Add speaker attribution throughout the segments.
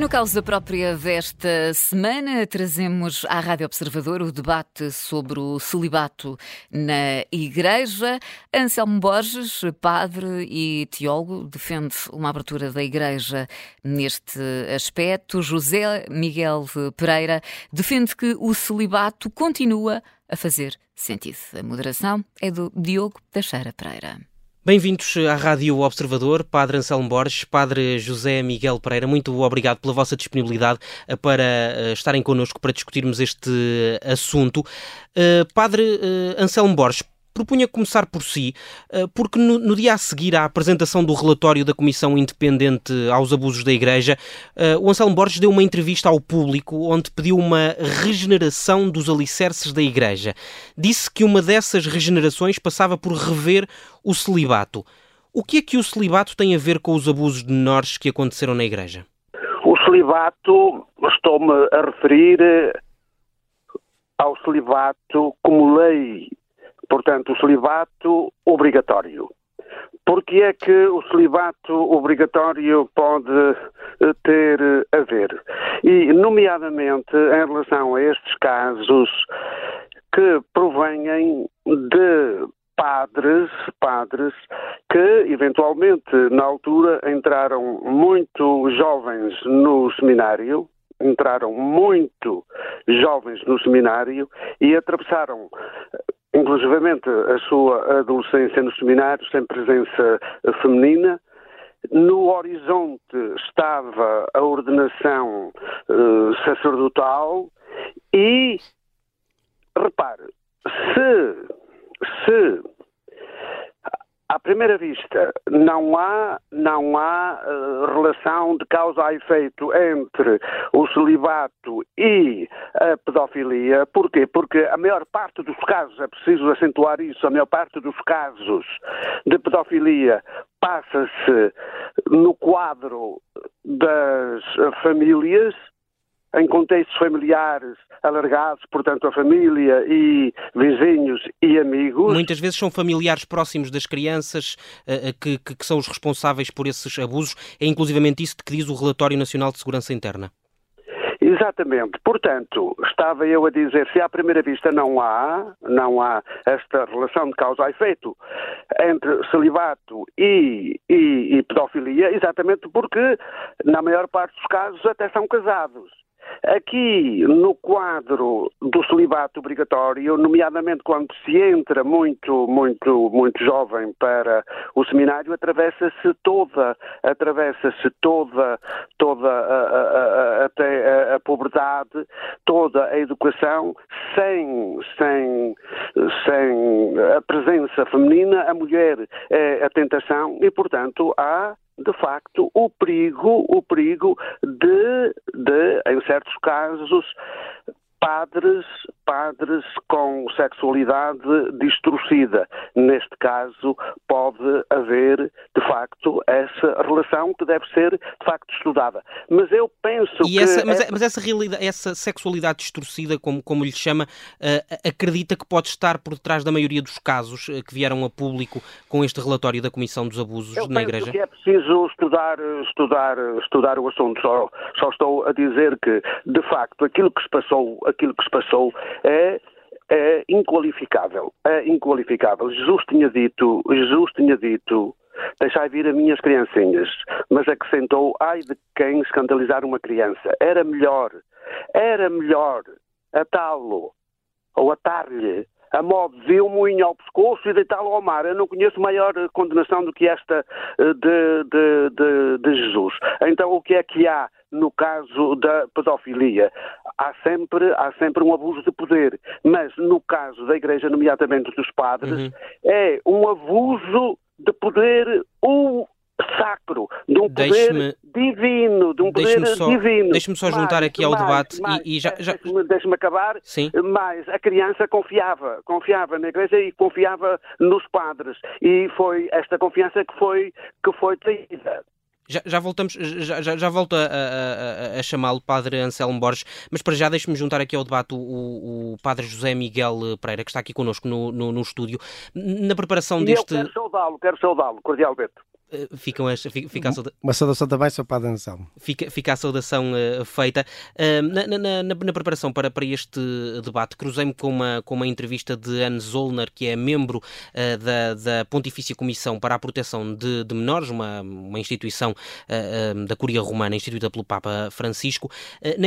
Speaker 1: No caso da própria desta semana, trazemos à Rádio Observador o debate sobre o celibato na Igreja. Anselmo Borges, padre e teólogo, defende uma abertura da Igreja neste aspecto. José Miguel Pereira defende que o celibato continua a fazer sentido. A moderação é do Diogo Teixeira Pereira.
Speaker 2: Bem-vindos à Rádio Observador, Padre Anselmo Borges, Padre José Miguel Pereira, muito obrigado pela vossa disponibilidade eh, para eh, estarem connosco para discutirmos este assunto. Eh, Padre Anselmo Borges, propunha começar por si, eh, porque no, no, dia a seguir à apresentação do relatório da Comissão Independente aos Abusos da Igreja, eh, o Anselmo Borges deu uma entrevista ao público onde pediu uma regeneração dos alicerces da Igreja. Disse que uma dessas regenerações passava por rever o celibato. O que é que o celibato tem a ver com os abusos de menores que aconteceram na Igreja?
Speaker 3: O celibato, estou-me a referir ao celibato como lei Portanto, o celibato obrigatório. Porque é que o celibato obrigatório pode eh, ter a ver? E, nomeadamente, em relação a estes casos que provêm de padres, padres que eventualmente na altura entraram muito jovens no seminário, entraram muito jovens no seminário e atravessaram inclusivamente a sua adolescência no seminário, sem presença feminina. No horizonte estava a ordenação uh, sacerdotal e, repare, se, se à primeira vista, não há, não há uh, relação de causa a efeito entre o celibato e a pedofilia. Porquê? Porque a maior parte dos casos, é preciso acentuar isso, a maior parte dos casos de pedofilia passa-se no quadro das famílias em contextos familiares alargados, portanto, a família e vizinhos e amigos.
Speaker 2: Muitas vezes são familiares próximos das crianças uh, que, que, que, são os responsáveis por esses abusos. É inclusivamente isso que diz o Relatório Nacional de Segurança Interna.
Speaker 3: Exatamente. Portanto, estava eu a dizer, se à primeira vista não há, não há esta relação de causa a efeito entre celibato e, e, e pedofilia, exatamente porque, na maior parte dos casos, até são casados. Aqui, no quadro do celibato obrigatório, nomeadamente quando se entra muito, muito, muito jovem para o seminário, atravessa-se toda, atravessa-se toda, toda a, a, a, até a, pobreza, toda a educação, sem, sem, sem a presença feminina, a mulher é a tentação e, portanto, há de facto, o perigo, o perigo de, de, em certos casos, padres, padres com sexualidade distorcida. Neste caso, pode haver, de facto, essa relação que deve ser, de facto, estudada. Mas eu penso
Speaker 2: e
Speaker 3: que...
Speaker 2: Essa, mas, é... mas, essa, realidade, essa sexualidade distorcida, como, como lhe chama, uh, acredita que pode estar por detrás da maioria dos casos uh, que vieram a público com este relatório da Comissão dos Abusos
Speaker 3: eu
Speaker 2: na Igreja?
Speaker 3: que é preciso estudar, estudar, estudar o assunto. Só, só estou a dizer que, de facto, aquilo que se passou aquilo que se passou é é inqualificável, é inqualificável. Jesus tinha dito, Jesus tinha dito, deixai vir as minhas criancinhas, mas acrescentou, ai de quem escandalizar uma criança. Era melhor, era melhor atá-lo ou atar-lhe a modo de um moinho ao pescoço e deitá-lo ao mar. Eu não conheço maior condenação do que esta eh, de, de, de, de Jesus. Então, o que é que há no caso da pedofilia? Há sempre, há sempre um abuso de poder, mas no caso da Igreja, nomeadamente dos padres, uhum. é um abuso de poder ou sacro, de um poder divino, de um poder
Speaker 2: só,
Speaker 3: divino.
Speaker 2: Deixe-me só juntar aqui ao
Speaker 3: mais,
Speaker 2: debate
Speaker 3: mais,
Speaker 2: e, e, já... já...
Speaker 3: Deixe-me acabar,
Speaker 2: Sim.
Speaker 3: mas a criança confiava, confiava na igreja e confiava nos padres e foi esta confiança que foi, que foi traída.
Speaker 2: Já, já, voltamos, já, já, já volto a, a, a chamá-lo Padre Anselmo Borges, mas para já deixe-me juntar aqui ao debate o, o, Padre José Miguel Pereira, que está aqui connosco no, no, no estúdio. Na preparação
Speaker 3: e
Speaker 2: deste.
Speaker 3: Eu quero saudá-lo, quero saudá-lo, cordialmente.
Speaker 2: Eh, ficam as, fica a sauda...
Speaker 4: Uma saudação também, Sr. Padre Anselmo.
Speaker 2: Fica, fica a saudação uh, feita. Uh, na, na, na, na, preparação para, para este debate, cruzei-me com uma, com uma entrevista de Anne Zollner, que é membro uh, da, da Pontifícia Comissão para a Proteção de, de Menores, uma, uma instituição da Curia Romana, instituída pelo Papa Francisco.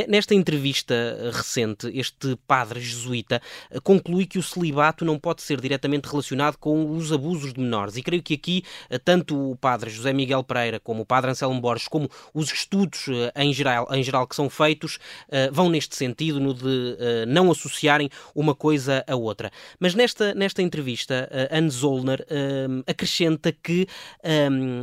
Speaker 2: nesta entrevista recente, este padre jesuíta conclui que o celibato não pode ser diretamente relacionado com os abusos de menores. E creio que aqui, tanto o padre padre José Miguel Pereira, como o padre Anselmo Borges, como os estudos uh, em, geral, em geral que são feitos, uh, vão neste sentido, no de uh, não associarem uma coisa a outra. Mas nesta, nesta entrevista, Anne Zollner acrescenta que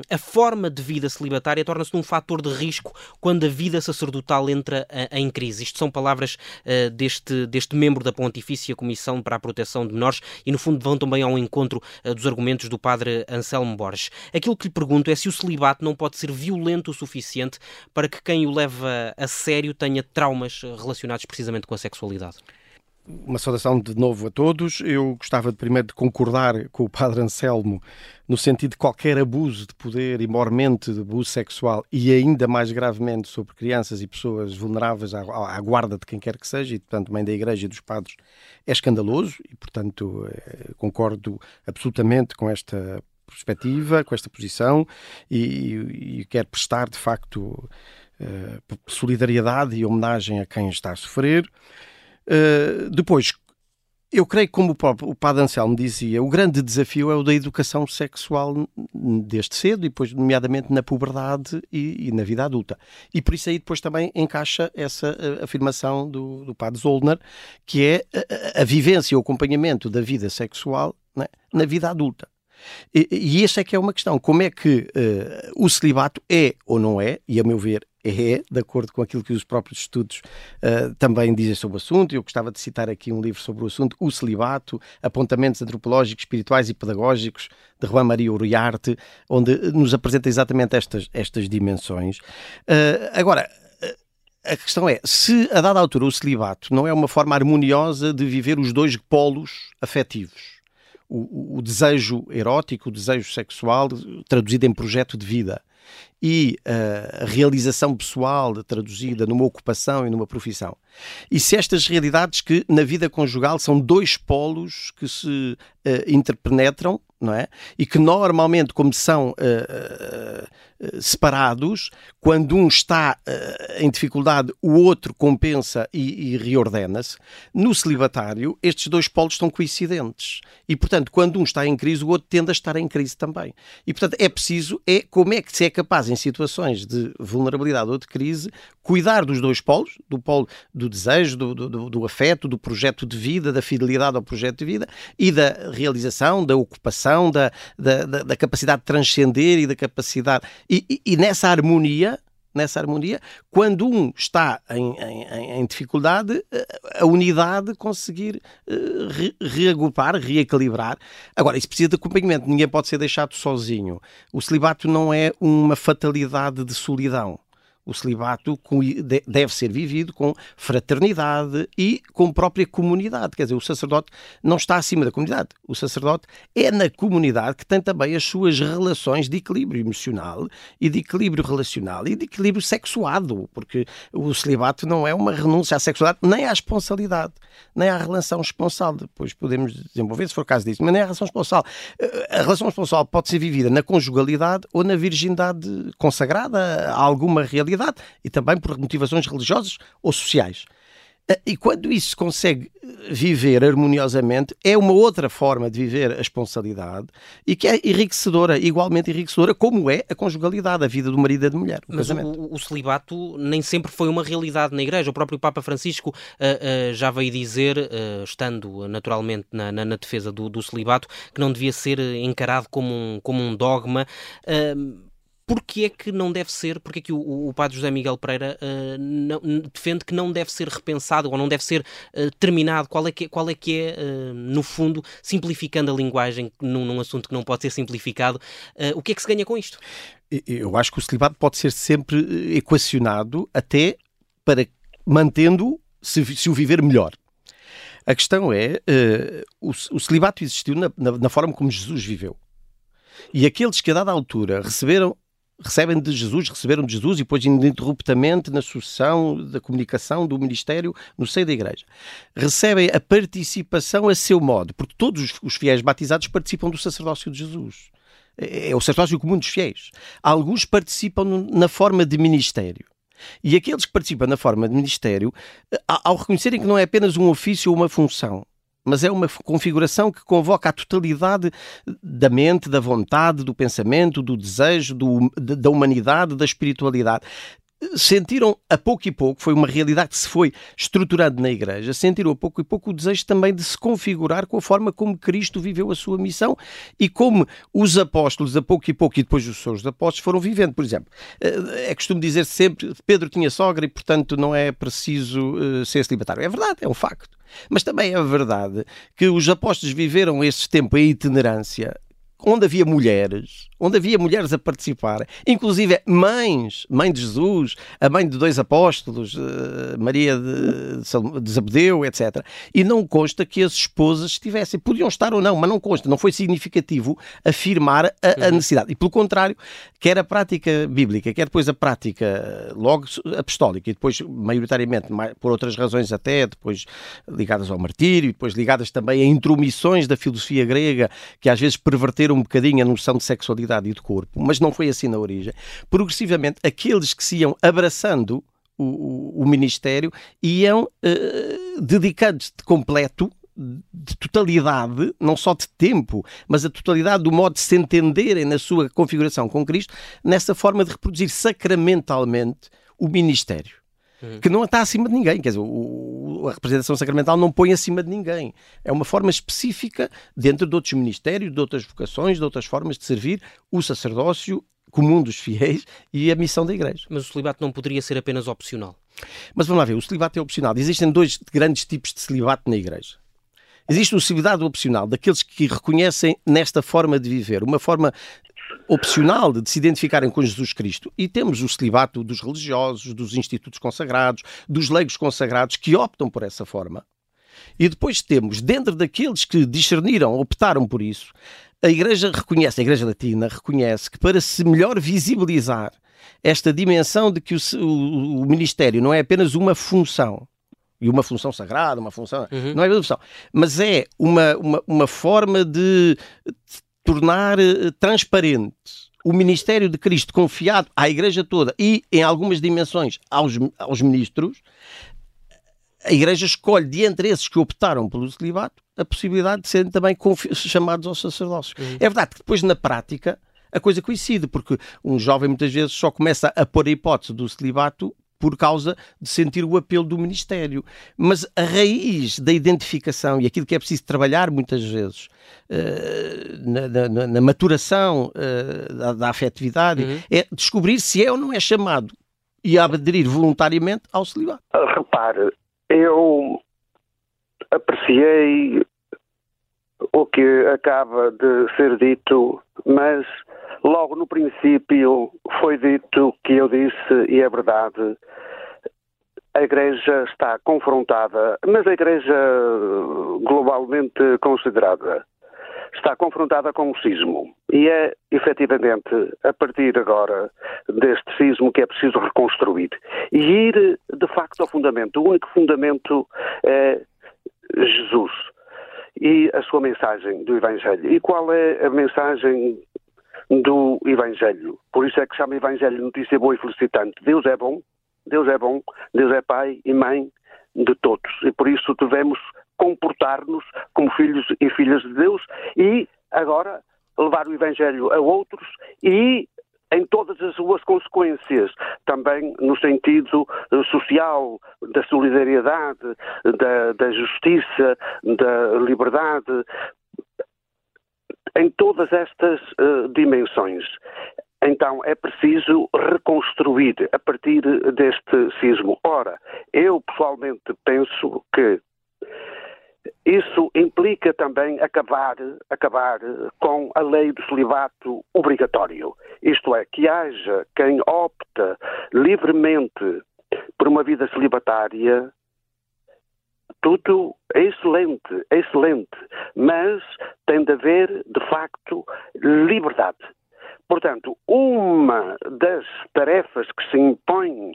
Speaker 2: a forma de vida celibatária torna-se um fator de risco quando a vida sacerdotal entra em crise. Isto são palavras deste, deste membro da Pontifícia Comissão para a Proteção de Menores e, no fundo, vão também ao encontro dos argumentos do padre Anselmo Borges. Aquilo que lhe pergunto é se o celibato não pode ser violento o suficiente para que quem o leva a sério tenha traumas relacionados precisamente com a sexualidade.
Speaker 4: Uma saudação de novo a todos. Eu gostava de, primeiro de concordar com o Padre Anselmo no sentido de qualquer abuso de poder e mormente de abuso sexual e ainda mais gravemente sobre crianças e pessoas vulneráveis à, à, guarda de quem quer que seja, e portanto mãe da Igreja e dos padres, é escandaloso e portanto eh, concordo absolutamente com esta perspectiva, com esta posição e, e quer prestar, de facto, uh, solidariedade e homenagem a quem está a sofrer. Uh, depois, eu creio que, como o, próprio, o Padre Anselmo dizia, o grande desafio é o da educação sexual desde cedo e depois, nomeadamente, na puberdade e, e, na vida adulta. E por isso aí depois também encaixa essa uh, afirmação do, do Padre Zollner, que é a, a, vivência e o acompanhamento da vida sexual né, na vida adulta. E, e essa é que é uma questão. Como é que uh, o celibato é ou não é, e a meu ver é, de acordo com aquilo que os próprios estudos uh, também dizem sobre o assunto. Eu gostava de citar aqui um livro sobre o assunto, O Celibato, Apontamentos Antropológicos, Espirituais e Pedagógicos, de Juan Maria Uriarte, onde nos apresenta exatamente estas, estas dimensões. Uh, agora, a questão é, se a dada altura o celibato não é uma forma harmoniosa de viver os dois polos afetivos, o, o desejo erótico, o desejo sexual, traduzido em projeto de vida, e uh, a realização pessoal traduzida numa ocupação e numa profissão. E se estas realidades que na vida conjugal são dois polos que se uh, interpenetram, não é? E que normalmente, como são uh, separados, quando um está uh, em dificuldade, o outro compensa e, e reordena-se. No celibatário, estes dois polos estão coincidentes. E, portanto, quando um está em crise, o outro tende a estar em crise também. E, portanto, é preciso, é como é que se é capaz, em situações de vulnerabilidade ou de crise, cuidar dos dois polos, do polo do desejo, do, do, do afeto, do projeto de vida, da fidelidade ao projeto de vida e da realização, da ocupação, da, da, da, da capacidade de transcender e da capacidade e, e, e nessa harmonia, nessa harmonia, quando um está em, em, em dificuldade, a unidade conseguir re reagrupar, reequilibrar. Agora, isso precisa de acompanhamento, ninguém pode ser deixado sozinho. O celibato não é uma fatalidade de solidão o celibato deve ser vivido com fraternidade e com própria comunidade. Quer dizer, o sacerdote não está acima da comunidade. O sacerdote é na comunidade que tem também as suas relações de equilíbrio emocional e de equilíbrio relacional e de equilíbrio sexuado, porque o celibato não é uma renúncia à sexualidade nem à responsabilidade, nem à relação esponsal. Depois podemos desenvolver, se for o caso disso, mas nem à relação esponsal. A relação esponsal pode ser vivida na conjugalidade ou na virgindade consagrada a alguma realidade e também por motivações religiosas ou sociais. Ah, e quando isso se consegue viver harmoniosamente, é uma outra forma de viver a esponsalidade e que é enriquecedora, igualmente enriquecedora, como é a conjugalidade, a vida do marido e da mulher. O
Speaker 2: Mas
Speaker 4: casamento.
Speaker 2: O, o, celibato nem sempre foi uma realidade na Igreja. O próprio Papa Francisco uh, uh, já veio dizer, uh, estando naturalmente na, na, na defesa do, do, celibato, que não devia ser encarado como um, como um dogma Porquê é que não deve ser, porque é que o, o padre José Miguel Pereira uh, não, defende que não deve ser repensado ou não deve ser uh, terminado? Qual é que, qual é, que é uh, no fundo, simplificando a linguagem num, num, assunto que não pode ser simplificado, o que é que se ganha com isto?
Speaker 4: Eu acho que o celibato pode ser sempre equacionado até para mantendo se, se o viver melhor. A questão é, o, o celibato existiu na, na, na forma como Jesus viveu. E aqueles que a dada altura receberam recebem de Jesus, receberam de Jesus e depois ininterruptamente na sucessão da comunicação do ministério no seio da igreja. Recebem a participação a seu modo, porque todos os fiéis batizados participam do sacerdócio de Jesus. É, é o sacerdócio comum dos fiéis. Alguns participam na forma de ministério. E aqueles que participam na forma de ministério, ao reconhecerem que não é apenas um ofício ou uma função, mas é uma configuração que convoca a totalidade da mente, da vontade, do pensamento, do desejo, do, da humanidade, da espiritualidade sentiram a pouco e pouco, foi uma realidade que se foi estruturando na Igreja, sentiram a pouco e pouco o desejo também de se configurar com a forma como Cristo viveu a sua missão e como os apóstolos, a pouco e pouco, e depois os seus apóstolos, foram vivendo. Por exemplo, eh, é costume dizer sempre Pedro tinha sogra e, portanto, não é preciso uh, ser celibatário. É verdade, é um facto. Mas também é verdade que os apóstolos viveram esse tempo em itinerância onde havia mulheres, onde havia mulheres a participar, inclusive mães, mãe de Jesus, a mãe de dois apóstolos, eh, Maria de, de Zabedeu, etc. E não consta que as esposas estivessem, podiam estar ou não, mas não consta, não foi significativo afirmar a, a uhum. necessidade. E pelo contrário, quer a prática bíblica, quer depois a prática logo apostólica e depois maioritariamente por outras razões até, depois ligadas ao martírio, depois ligadas também a intromissões da filosofia grega que às vezes perverteram um bocadinho a noção de sexualidade e de corpo, mas não foi assim na origem. Progressivamente, aqueles que se iam abraçando o, o, o Ministério iam uh, dedicando-se de completo de totalidade, não só de tempo, mas a totalidade do modo de se entenderem na sua configuração com Cristo, nessa forma de reproduzir sacramentalmente o ministério. Uhum. Que não está acima de ninguém, quer dizer, o, a representação sacramental não põe acima de ninguém. É uma forma específica dentro de outros ministérios, de outras vocações, de outras formas de servir o sacerdócio comum dos fiéis e a missão da Igreja.
Speaker 2: Mas o celibato não poderia ser apenas opcional?
Speaker 4: Mas vamos lá ver, o celibato é opcional. Existem dois grandes tipos de celibato na Igreja. Existe o celibato opcional, daqueles que reconhecem nesta forma de viver, uma forma opcional de se identificarem com Jesus Cristo. E temos o celibato dos religiosos, dos institutos consagrados, dos leigos consagrados que optam por essa forma. E depois temos, dentro daqueles que discerniram, optaram por isso, a Igreja reconhece, a Igreja Latina reconhece que para se melhor visibilizar esta dimensão de que o, o, o ministério não é apenas uma função, e uma função sagrada, uma função. Uhum. Não é uma função, mas é uma, uma, uma forma de tornar eh, transparente o ministério de Cristo confiado à Igreja toda e, em algumas dimensões, aos, aos ministros, a Igreja escolhe, de entre esses que optaram pelo celibato, a possibilidade de serem também chamados aos sacerdócios. Uhum. É verdade que depois, na prática, a coisa coincide, porque um jovem muitas vezes só começa a pôr a hipótese do celibato por causa de sentir o apelo do Ministério. Mas a raiz da identificação e aquilo que é preciso trabalhar muitas vezes uh, na, na, na, maturação uh, da, da, afetividade uhum. é descobrir se é ou não é chamado e aderir voluntariamente ao celibato.
Speaker 3: Repare, eu apreciei o que acaba de ser dito, mas logo no princípio foi dito que eu disse, e é verdade, a Igreja está confrontada, mas a Igreja globalmente considerada está confrontada com o sismo. E é, efetivamente, a partir agora deste sismo que é preciso reconstruir. E ir, de facto, ao fundamento. O único fundamento é Jesus e a sua mensagem do Evangelho. E qual é a mensagem do Evangelho? Por isso é que chama Evangelho notícia boa e felicitante. Deus é bom, Deus é bom, Deus é pai e mãe de todos. E por isso devemos comportar-nos como filhos e filhas de Deus e agora levar o Evangelho a outros e em todas as suas consequências, também no sentido eh, social, da solidariedade, da, da justiça, da liberdade, em todas estas uh, dimensões. Então é preciso reconstruir a partir deste sismo. Ora, eu pessoalmente penso que isso implica também acabar, acabar com a lei do celibato obrigatório. Isto é, que haja quem opta livremente por uma vida celibatária, é excelente, excelente, mas tem de haver, de facto, liberdade. Portanto, uma das tarefas que se impõe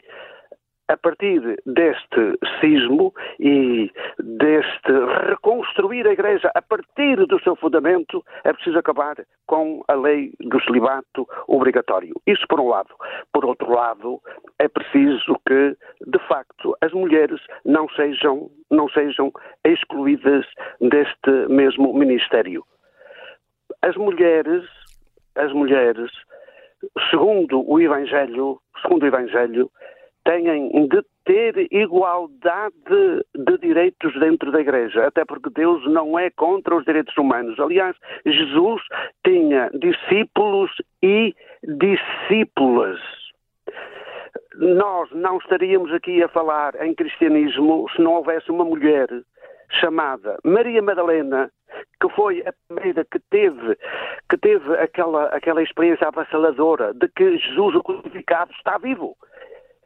Speaker 3: a partir deste sismo e deste reconstruir a Igreja a partir do seu fundamento, é preciso acabar com a lei do celibato obrigatório. Isso por um lado. Por outro lado, é preciso que, de facto, as mulheres não sejam, não sejam excluídas deste mesmo ministério. As mulheres, as mulheres, segundo o Evangelho, segundo o Evangelho, têm de ter igualdade de direitos dentro da Igreja, até porque Deus não é contra os direitos humanos. Aliás, Jesus tinha discípulos e discípulas. Nós não estaríamos aqui a falar em cristianismo se não houvesse uma mulher chamada Maria Madalena, que foi a primeira que teve, que teve aquela, aquela experiência avassaladora de que Jesus, o crucificado, está vivo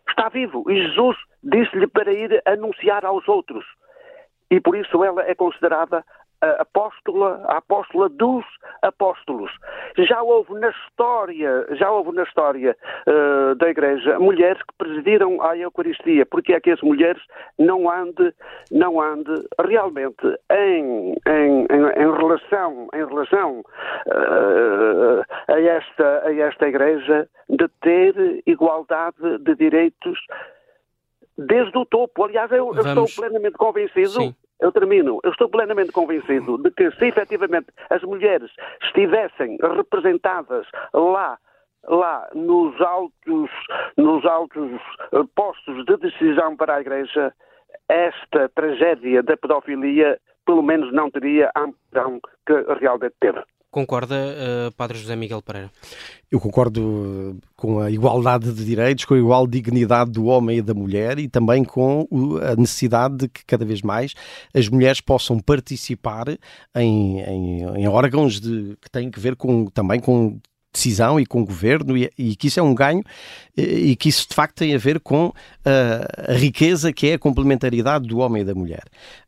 Speaker 3: está vivo. E Jesus disse-lhe para ir anunciar aos outros. E por isso ela é considerada a apóstola, a apóstola dos apóstolos. Já houve na história, já houve na história uh, da Igreja mulheres que presidiram a Eucaristia. Porque é que as mulheres não ande, não ande realmente em, em, em, em relação, em relação uh, a, esta, a esta Igreja de ter igualdade de direitos desde o topo. Aliás, eu, eu estou plenamente convencido. Sim eu termino. Eu estou plenamente convencido de que se efetivamente as mulheres estivessem representadas lá lá nos altos, nos altos eh, postos de decisão para a Igreja, esta tragédia da pedofilia pelo menos não teria a amplidão que realmente teve.
Speaker 2: Concorda, uh, Padre José Miguel Pereira?
Speaker 4: Eu concordo eh, com a igualdade de direitos, com a igual dignidade do homem e da mulher e também com a necessidade de que cada vez mais as mulheres possam participar em, em, em órgãos de, que têm que ver com, também com decisão e com governo e, e, que isso é um ganho e que isso de facto tem a ver com uh, a riqueza que é a complementaridade do homem e da mulher.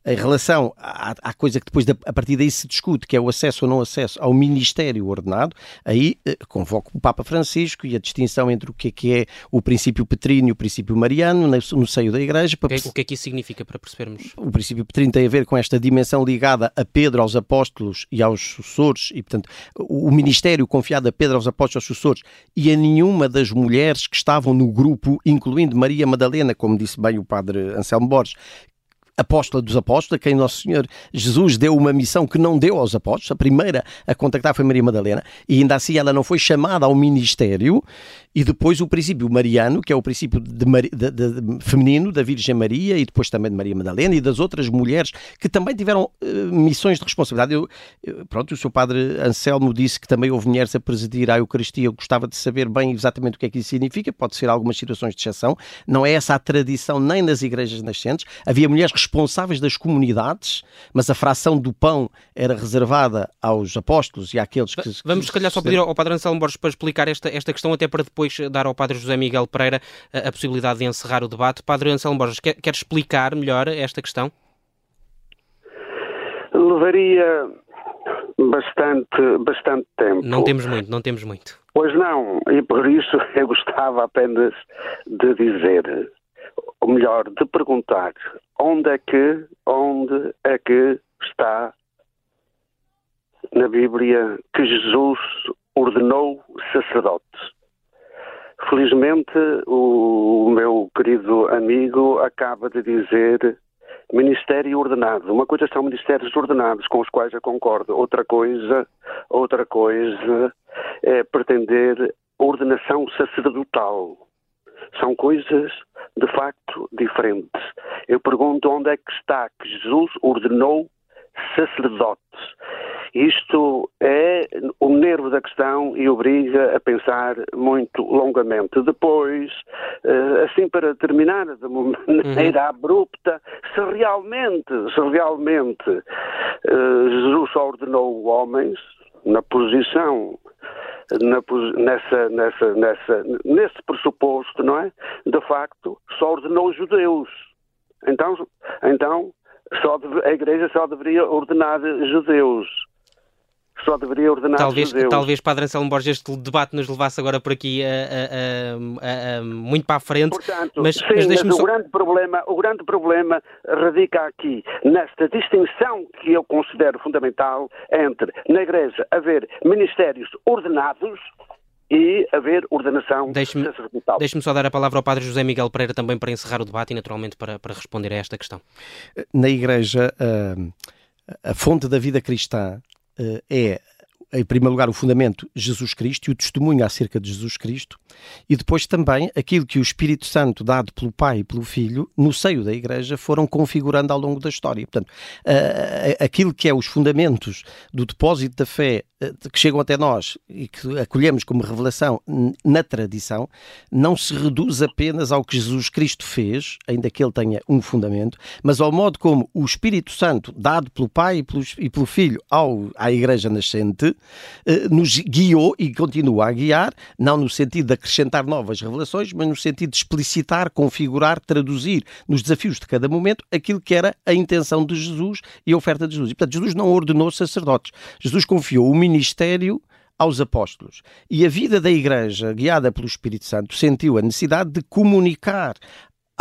Speaker 4: Em relação à, à coisa que depois, a partir daí se discute, que é o acesso ou não acesso ao ministério ordenado, aí uh, convoco o Papa Francisco e a distinção entre o que é, que é o princípio petrino e o princípio mariano no, no seio da Igreja.
Speaker 2: Para... O que é que isso significa para percebermos?
Speaker 4: O princípio petrino tem a ver com esta dimensão ligada a Pedro, aos apóstolos e aos sucessores e, portanto, o ministério confiado a Pedro, aos apóstolos e aos sucessores e a nenhuma das mulheres que estavam no grupo, incluindo Maria Madalena, como disse bem o padre Anselmo Borges, apóstola dos apóstolos, a quem Nosso Senhor Jesus deu uma missão que não deu aos apóstolos. A primeira a contactar foi Maria Madalena, e ainda assim ela não foi chamada ao ministério. E depois o princípio mariano, que é o princípio de, de, de, feminino da Virgem Maria e depois também de Maria Madalena e das outras mulheres que também tiveram uh, missões de responsabilidade. Eu, pronto, o seu padre Anselmo disse que também houve mulheres a presidir a Eucaristia. Eu gostava de saber bem exatamente o que é que isso significa. Pode ser algumas situações de exceção. Não é essa a tradição nem nas igrejas nascentes. Havia mulheres responsáveis das comunidades, mas a fração do pão era reservada aos apóstolos e àqueles que.
Speaker 2: Vamos, se calhar, só pedir ao Padre Anselmo Borges para explicar esta, esta questão, até para depois dar ao Padre José Miguel Pereira a, a possibilidade de encerrar o debate. Padre Anselmo Borges, quer, quer explicar melhor esta questão?
Speaker 3: Levaria bastante, bastante tempo.
Speaker 2: Não temos muito, não temos muito.
Speaker 3: Pois não, e por isso eu gostava apenas de dizer ou melhor, de perguntar onde é que, onde é que está na Bíblia que Jesus ordenou sacerdotes. Felizmente, o meu querido amigo acaba de dizer ministério ordenado. Uma coisa são ministérios ordenados, com os quais eu concordo. Outra coisa, outra coisa é pretender ordenação sacerdotal. São coisas de facto diferentes. Eu pergunto onde é que está que Jesus ordenou sacerdotes. Isto é o nervo da questão e obriga a pensar muito longamente. Depois, eh, assim para terminar de uma maneira uhum. abrupta, se realmente, se realmente eh, Jesus ordenou homens na posição na, nessa, nessa, nessa, nesse pressuposto, não é? De facto, só ordenou os judeus. Então, então só deve, a Igreja só deveria ordenar judeus só deveria ordenar
Speaker 2: talvez,
Speaker 3: judeus.
Speaker 2: Talvez, Padre Anselmo Borges, este debate nos levasse agora por aqui a, a, a, muito para a frente.
Speaker 3: Portanto,
Speaker 2: mas,
Speaker 3: sim,
Speaker 2: mas,
Speaker 3: mas
Speaker 2: o,
Speaker 3: só... grande problema, o grande problema radica aqui nesta distinção que eu considero fundamental entre, na Igreja, haver ministérios ordenados e haver ordenação
Speaker 2: deixe
Speaker 3: sacerdotal.
Speaker 2: Deixe-me só dar a palavra ao Padre José Miguel Pereira também para encerrar o debate e, naturalmente, para, para responder a esta questão.
Speaker 4: Na Igreja, a, a fonte da vida cristã é em primeiro lugar, o fundamento Jesus Cristo e o testemunho acerca de Jesus Cristo, e depois também aquilo que o Espírito Santo, dado pelo Pai e pelo Filho, no seio da Igreja, foram configurando ao longo da história. Portanto, aquilo que é os fundamentos do depósito da fé eh, que chegam até nós e que acolhemos como revelação na tradição, não se reduz apenas ao que Jesus Cristo fez, ainda que ele tenha um fundamento, mas ao modo como o Espírito Santo, dado pelo Pai e pelo, Filho ao, à Igreja nascente, nos guiou e continua a guiar, não no sentido de acrescentar novas revelações, mas no sentido de explicitar, configurar, traduzir nos desafios de cada momento aquilo que era a intenção de Jesus e a oferta de Jesus. E, portanto, Jesus não ordenou sacerdotes. Jesus confiou o ministério aos apóstolos. E a vida da Igreja, guiada pelo Espírito Santo, sentiu a necessidade de comunicar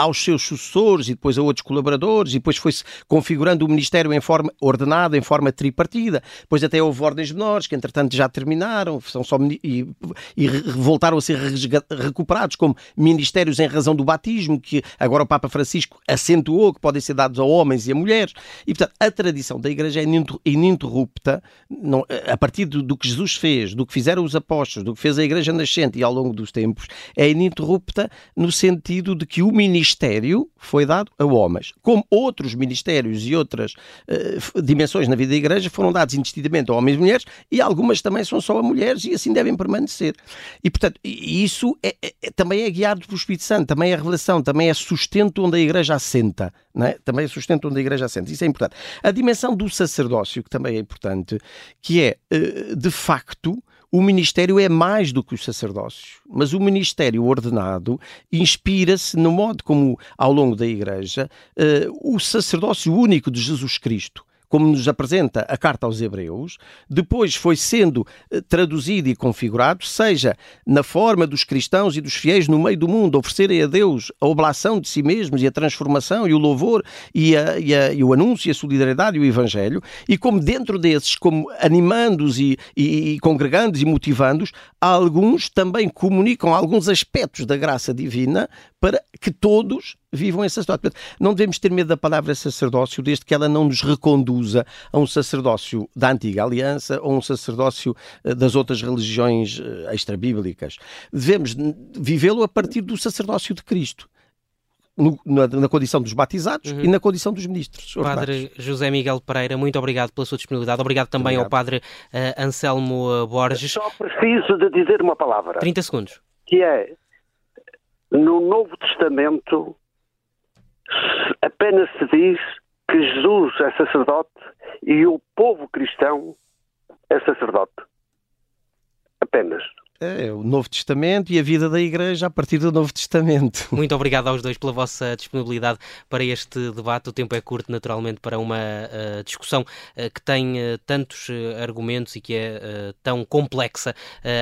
Speaker 4: aos seus sucessores e depois a outros colaboradores, e depois foi-se configurando o Ministério em forma ordenada, em forma tripartida. Depois até houve ordens menores, que entretanto já terminaram, são só, e, e voltaram a ser recuperados como ministérios em razão do batismo, que agora o Papa Francisco acentuou que podem ser dados a homens e a mulheres. E portanto, a tradição da Igreja é ininterrupta, não, a partir do, do que Jesus fez, do que fizeram os apóstolos, do que fez a Igreja nascente e ao longo dos tempos, é ininterrupta no sentido de que o ministério ministério foi dado a homens, como outros ministérios e outras uh, dimensões na vida da Igreja foram dados indistintamente a homens e mulheres e algumas também são só a mulheres e assim devem permanecer. E, portanto, isso é, é, é, também é guiado pelo Espírito Santo, também é revelação, também é sustento onde a Igreja assenta, é? também é sustento onde a Igreja assenta. Isso é importante. A dimensão do sacerdócio, que também é importante, que é, uh, de facto, o ministério é mais do que o sacerdócio, mas o ministério ordenado inspira-se no modo como, ao longo da Igreja, uh, o sacerdócio único de Jesus Cristo como nos apresenta a carta aos Hebreus, depois foi sendo eh, traduzido e configurado, seja na forma dos cristãos e dos fiéis no meio do mundo oferecerem a Deus a oblação de si mesmos e a transformação e o louvor e, a, e, a, e o anúncio e a solidariedade e o Evangelho, e como dentro desses, como animando-os e, e, e congregando-os e motivando-os, alguns também comunicam alguns aspectos da graça divina para que todos vivam esse sacerdócio. Não devemos ter medo da palavra sacerdócio, desde que ela não nos reconduza a um sacerdócio da antiga aliança ou um sacerdócio eh, das outras religiões eh, extrabíblicas. Devemos vivê-lo a partir do sacerdócio de Cristo. No, na, na, condição dos batizados uhum. e na condição dos ministros.
Speaker 2: Padre José Miguel Pereira, muito obrigado pela sua disponibilidade. Obrigado também obrigado. ao Padre uh, Anselmo Borges.
Speaker 3: Só preciso de dizer uma palavra.
Speaker 2: 30 segundos.
Speaker 3: Que é, no Novo Testamento, apenas se diz que Jesus é sacerdote e o povo cristão é sacerdote. Apenas.
Speaker 4: É, o Novo Testamento e a vida da Igreja a partir do Novo Testamento.
Speaker 2: Muito obrigado aos dois pela vossa disponibilidade para este debate. O tempo é curto, naturalmente, para uma uh, discussão uh, que tem uh, tantos argumentos e que é tão complexa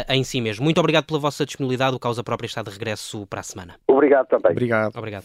Speaker 2: em si mesmo. Muito obrigado pela vossa disponibilidade. O Causa Própria está de regresso para a semana.
Speaker 3: Obrigado também.
Speaker 4: Obrigado.
Speaker 2: Obrigado.